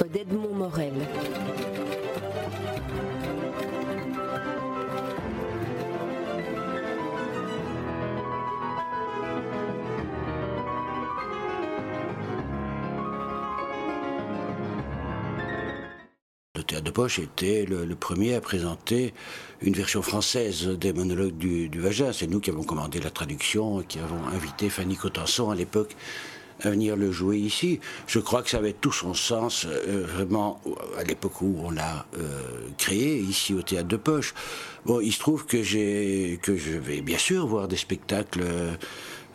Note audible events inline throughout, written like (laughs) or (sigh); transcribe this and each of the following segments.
d'Edmond Morel. Le théâtre de poche était le, premier à présenter une version française des monologues du, Vagin. C'est nous qui avons commandé la traduction qui avons invité Fanny Cotenson à l'époque à venir le jouer ici. Je crois que ça avait tout son sens euh, vraiment à l'époque où on l'a euh, créé ici au théâtre de poche. Bon, il se trouve que j'ai que je vais bien sûr voir des spectacles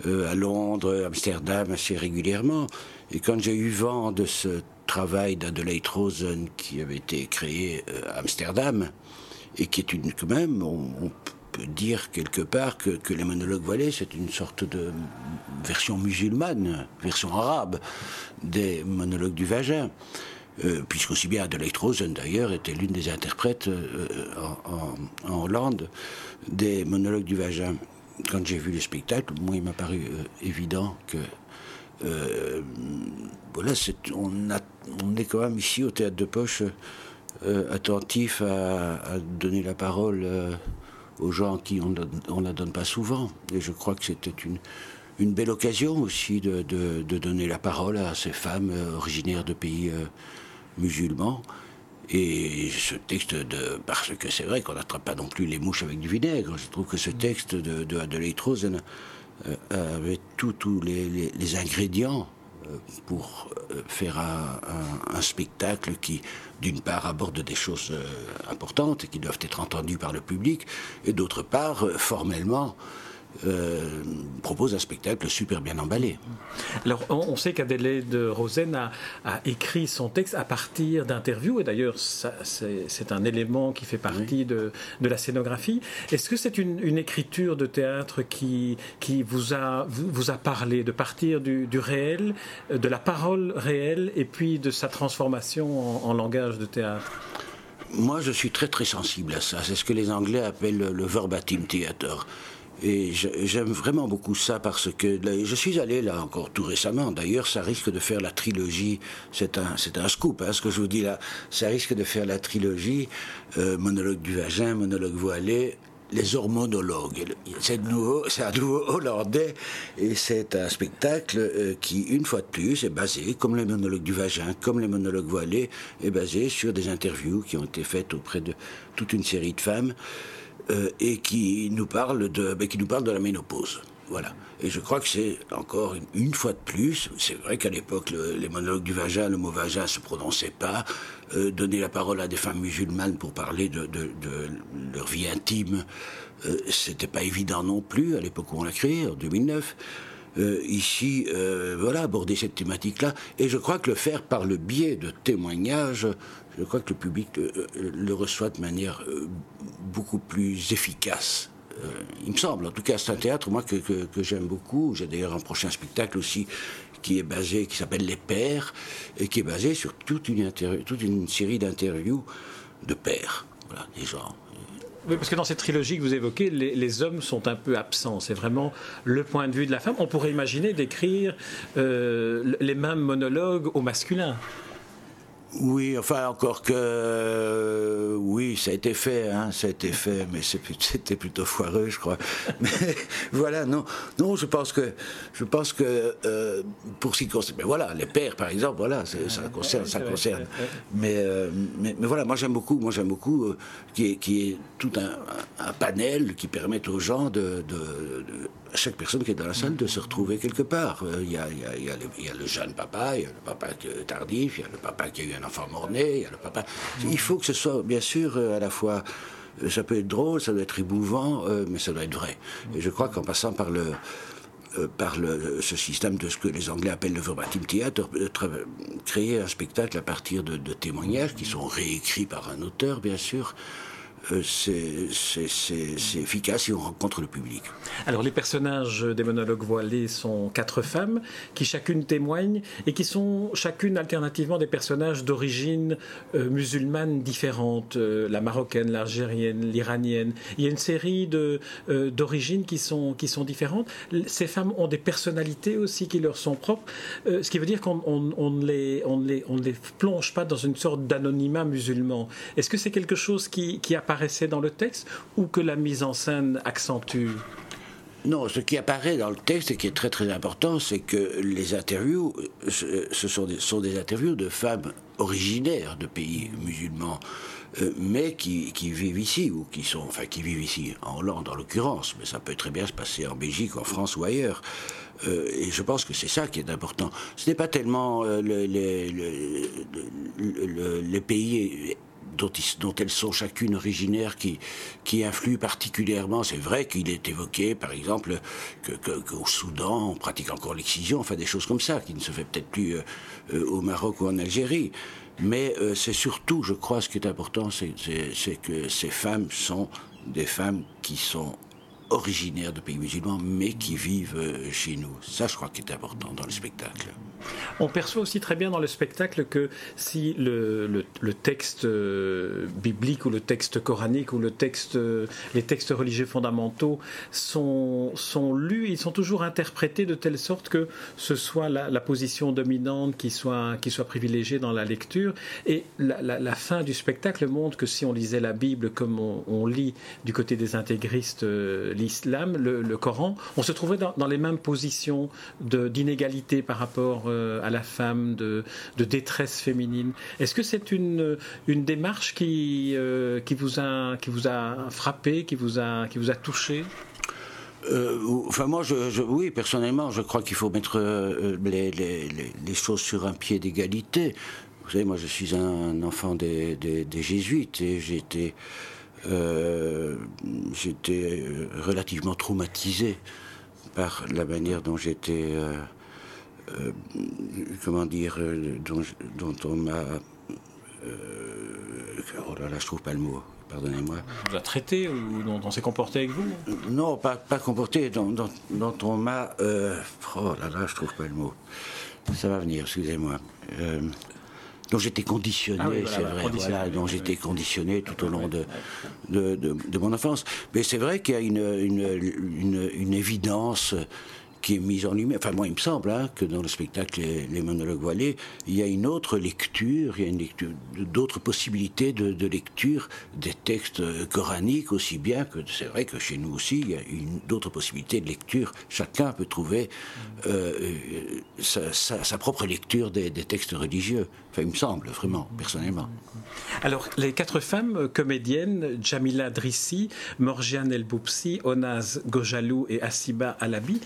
euh, à Londres, Amsterdam assez régulièrement. Et quand j'ai eu vent de ce travail d'Adelaide Rosen qui avait été créé euh, à Amsterdam et qui est une, quand même, dire quelque part que, les monologues voilés, c'est une sorte de version musulmane, version arabe des monologues du vagin. Euh, puisqu'aussi bien Adelaide Rosen d'ailleurs était l'une des interprètes euh, en, Hollande des monologues du vagin. Quand j'ai vu le spectacle, moi il m'a paru évident que euh, voilà, on, est quand même ici au théâtre de poche euh, attentif à, donner la parole euh, aux gens qui on ne la donne pas souvent. Et je crois que c'était une, une belle occasion aussi de, donner la parole à ces femmes originaires de pays musulmans. Et ce texte de. Parce que c'est vrai qu'on n'attrape pas non plus les mouches avec du vinaigre. Je trouve que ce texte de, de Rosen euh, avec tous les, ingrédients euh, pour euh, faire un, spectacle qui, d'une part, aborde des choses importantes et qui doivent être entendues par le public, et d'autre part, formellement, euh, propose un spectacle super bien emballé. Alors, on, sait qu'Adélaïde Rosen a, écrit son texte à partir d'interviews, et d'ailleurs, c'est un élément qui fait partie de, la scénographie. Est-ce que c'est une, écriture de théâtre qui, qui vous, a, vous, a parlé, de partir du, réel, de la parole réelle, et puis de sa transformation en, langage de théâtre? Moi, je suis très très sensible à ça. C'est ce que les Anglais appellent le verbatim theater. Et j'aime vraiment beaucoup ça parce que je suis allé là encore tout récemment. D'ailleurs, ça risque de faire la trilogie. C'est un, c'est un scoop, hein, ce que je vous dis là. Ça risque de faire la trilogie euh, monologue du vagin, monologue voilé, les hormonologues. C'est nouveau, c'est un nouveau hollandais et c'est un spectacle euh, qui, une fois de plus, est basé, comme les monologues du vagin, comme les monologues voilés, est basé sur des interviews qui ont été faites auprès de toute une série de femmes. Euh, et qui nous parle de, ben, qui nous parle de la ménopause. Voilà. Et je crois que c'est encore une, fois de plus, c'est vrai qu'à l'époque, les monologues du vagin, le mot vagin se prononçait pas. Euh, donner la parole à des femmes musulmanes pour parler de, leur vie intime, euh, c'était pas évident non plus à l'époque où on l'a créé, en 2009. Euh, ici, voilà, aborder cette thématique-là. Et je crois que le faire par le biais de témoignages, je crois que le public euh, le reçoit de manière beaucoup plus efficace. il me semble, en tout cas, c'est un théâtre, moi, que, j'aime beaucoup. J'ai d'ailleurs un prochain spectacle aussi qui est basé, qui s'appelle Les Pères, et qui est basé sur toute une, série d'interviews de pères, voilà, des gens parce que dans cette trilogie que vous évoquez, les, hommes sont un peu absents. C'est vraiment le point de vue de la femme. On pourrait imaginer d'écrire euh, les mêmes monologues au masculin. Oui, enfin encore que euh, oui, ça a été fait, hein, ça a été fait, mais (laughs) c'était plutôt foireux, je crois. (laughs) Mais voilà, non, non, je pense que je pense que euh, pour ce qui concerne, mais voilà, les pères par exemple, voilà, ça concerne, ça concerne. Euh, mais, mais, voilà, moi j'aime beaucoup, moi j'aime beaucoup qui est qui est tout un, panel qui permet aux gens de, chaque personne qui est dans la salle de se retrouver quelque part. Il y a, le, jeune papa, il y a le papa tardif, il y a le papa qui a eu un enfant mort-né, il y a le papa. Il faut que ce soit, bien sûr, euh, à la fois. Euh, ça peut être drôle, ça doit être émouvant, euh, mais ça doit être vrai. Et je crois qu'en passant par le par le, ce système de ce que les Anglais appellent le verbatim theater, créer un spectacle à partir de, témoignages qui sont réécrits par un auteur, bien sûr, c'est efficace et on rencontre le public. Alors les personnages des monologues voilés sont quatre femmes qui chacune témoignent et qui sont chacune alternativement des personnages d'origine euh, musulmane différentes, euh, la marocaine, l'algérienne, l'iranienne. Il y a une série d'origines qui, sont, qui sont différentes. Ces femmes ont des personnalités aussi qui leur sont propres, ce qui veut dire qu'on on, ne les, on, les, les plonge pas dans une sorte d'anonymat musulman. Est-ce que c'est quelque chose qui apparaît dans le texte ou que la mise en scène accentue? Non, ce qui apparaît dans le texte et qui est très très important, c'est que les interviews, ce sont des, interviews de femmes originaires de pays musulmans, euh, mais qui, vivent ici, ou qui sont, enfin qui vivent ici, en Hollande en l'occurrence, mais ça peut très bien se passer en Belgique, en France ou ailleurs. Euh, et je pense que c'est ça qui est important. Ce n'est pas tellement euh, les, pays dont, elles sont chacune originaires qui, qui influent particulièrement. C'est vrai qu'il est évoqué, par exemple, qu'au Soudan, on pratique encore l'excision, enfin des choses comme ça, qui ne se fait peut-être plus euh, euh, au Maroc ou en Algérie. Mais euh, c'est surtout, je crois, ce qui est important, c'est que ces femmes sont des femmes qui sont originaires de pays musulmans, mais qui vivent chez nous. Ça, je crois, qui est important dans le spectacle. On perçoit aussi très bien dans le spectacle que si le, texte euh, biblique ou le texte coranique ou euh, les textes religieux fondamentaux sont, lus, ils sont toujours interprétés de telle sorte que ce soit la, position dominante qui soit, privilégiée dans la lecture. Et la, la, fin du spectacle montre que si on lisait la Bible comme on, lit du côté des intégristes euh, l'islam, le, Coran, on se trouverait dans, dans les mêmes positions d'inégalité par rapport euh, à la femme, de, détresse féminine. Est-ce que c'est une, démarche qui, euh, qui, vous a, frappé, qui vous a, touché? Euh, enfin, moi, oui, personnellement, je crois qu'il faut mettre les, choses sur un pied d'égalité. Vous savez, moi, je suis un enfant des, jésuites et j'étais, j'étais relativement traumatisé par la manière dont j'étais euh, comment dire, euh, dont, dont on m'a. Euh, oh là là, je trouve pas le mot pardonnez-moi. On vous a traité ou dont on s'est comporté avec vous Non, pas, pas comporté, dont, dont, on m'a... oh là là, je trouve pas le mot. Ça va venir, excusez-moi. Euh, dont j'étais conditionné, ah c'est vrai, voilà, dont j'étais conditionné tout au long de, de, de, mon enfance. Mais c'est vrai qu'il y a une, une, une, une évidence qui est mise en lumière. Enfin, moi, il me semble hein, que dans le spectacle les, monologues voilés, il y a une autre lecture, il y a une lecture, d'autres possibilités de, lecture des textes coraniques aussi bien que c'est vrai que chez nous aussi, il y a d'autres possibilités de lecture. Chacun peut trouver euh, euh, sa, propre lecture des, textes religieux. Enfin, il me semble, vraiment, personnellement. Alors, les quatre femmes comédiennes, Jamila Drissi, Morgiane El Boupsi, Onaz Gojalou et Asiba Alabi,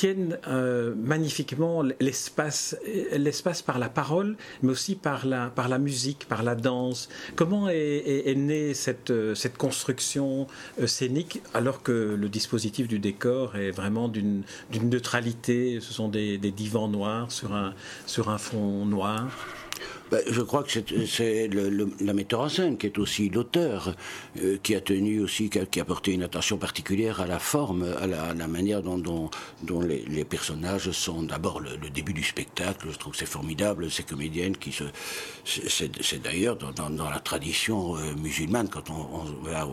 tiennent euh, magnifiquement l'espace, l'espace par la parole, mais aussi par la, par la musique, par la danse. Comment est, née cette, cette construction euh, scénique alors que le dispositif du décor est vraiment d'une, neutralité? Ce sont des, des divans noirs sur un, sur un fond noir ben, je crois que c'est la metteur en scène qui est aussi l'auteur, euh, qui a tenu aussi, qui a, porté une attention particulière à la forme, à la, manière dont, dont, les, personnages sont d'abord le, début du spectacle. Je trouve que c'est formidable, ces comédiennes qui se. C'est d'ailleurs dans, la tradition euh, musulmane, quand on, va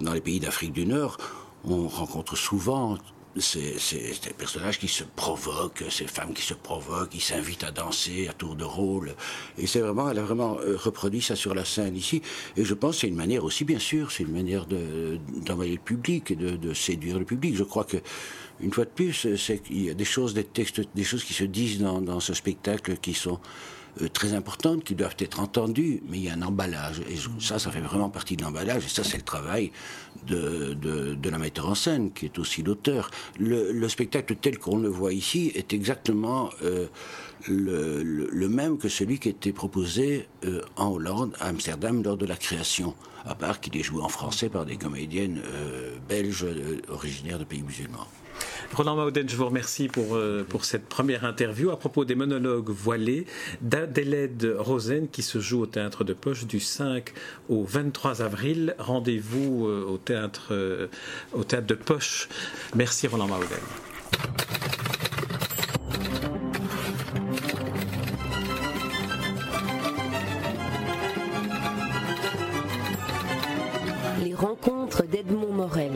dans les pays d'Afrique du Nord, on rencontre souvent c'est des personnages qui se provoquent, ces femmes qui se provoquent, qui s'invitent à danser à tour de rôle. Et c'est vraiment, elle a vraiment euh, reproduit ça sur la scène ici. Et je pense que c'est une manière aussi, bien sûr, c'est une manière d'envoyer le public et de, séduire le public. Je crois que, une fois de plus, c'est qu'il y a des choses, des textes, des choses qui se disent dans, ce spectacle qui sont très importantes qui doivent être entendues, mais il y a un emballage. Et ça, ça fait vraiment partie de l'emballage. Et ça, c'est le travail de, de, la metteur en scène, qui est aussi l'auteur. Le, spectacle tel qu'on le voit ici est exactement euh, le, le, même que celui qui était proposé euh, en Hollande, à Amsterdam, lors de la création. À part qu'il est joué en français par des comédiennes belges originaires de pays musulmans. Roland Mauden, je vous remercie pour, euh, pour cette première interview à propos des monologues voilés d'Adélède Rosen qui se joue au théâtre de Poche du 5 au 23 avril. Rendez-vous euh, au théâtre, euh, au théâtre de Poche. Merci Roland Mauden. Les rencontres d'Edmond Morel.